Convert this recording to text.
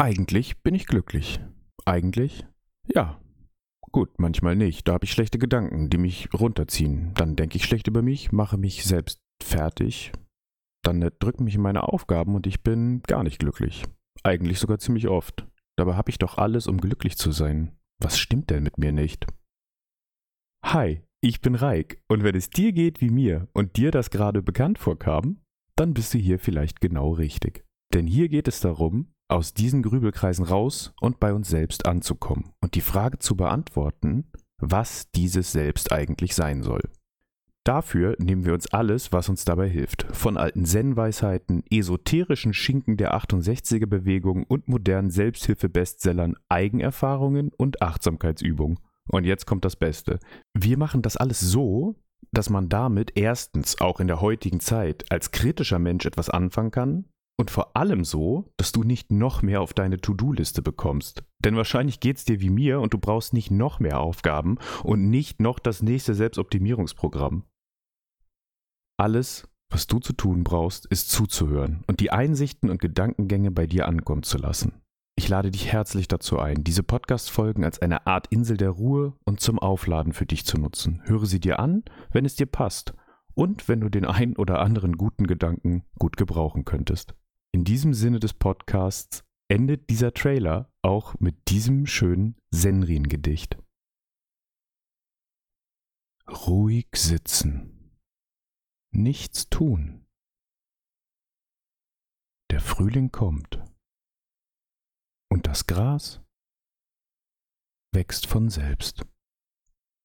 Eigentlich bin ich glücklich. Eigentlich? Ja. Gut, manchmal nicht. Da habe ich schlechte Gedanken, die mich runterziehen. Dann denke ich schlecht über mich, mache mich selbst fertig. Dann drücken mich meine Aufgaben und ich bin gar nicht glücklich. Eigentlich sogar ziemlich oft. Dabei habe ich doch alles, um glücklich zu sein. Was stimmt denn mit mir nicht? Hi, ich bin Reik und wenn es dir geht wie mir und dir das gerade bekannt vorkam, dann bist du hier vielleicht genau richtig. Denn hier geht es darum, aus diesen Grübelkreisen raus und bei uns selbst anzukommen und die Frage zu beantworten, was dieses Selbst eigentlich sein soll. Dafür nehmen wir uns alles, was uns dabei hilft. Von alten Zen-Weisheiten, esoterischen Schinken der 68er-Bewegung und modernen Selbsthilfe-Bestsellern, Eigenerfahrungen und Achtsamkeitsübungen. Und jetzt kommt das Beste. Wir machen das alles so, dass man damit erstens auch in der heutigen Zeit als kritischer Mensch etwas anfangen kann und vor allem so, dass du nicht noch mehr auf deine To-Do-Liste bekommst. Denn wahrscheinlich geht es dir wie mir und du brauchst nicht noch mehr Aufgaben und nicht noch das nächste Selbstoptimierungsprogramm. Alles, was du zu tun brauchst, ist zuzuhören und die Einsichten und Gedankengänge bei dir ankommen zu lassen. Ich lade dich herzlich dazu ein, diese Podcast-Folgen als eine Art Insel der Ruhe und zum Aufladen für dich zu nutzen. Höre sie dir an, wenn es dir passt und wenn du den einen oder anderen guten Gedanken gut gebrauchen könntest. In diesem Sinne des Podcasts endet dieser Trailer auch mit diesem schönen Senrin-Gedicht. Ruhig sitzen. Nichts tun. Der Frühling kommt. Und das Gras wächst von selbst.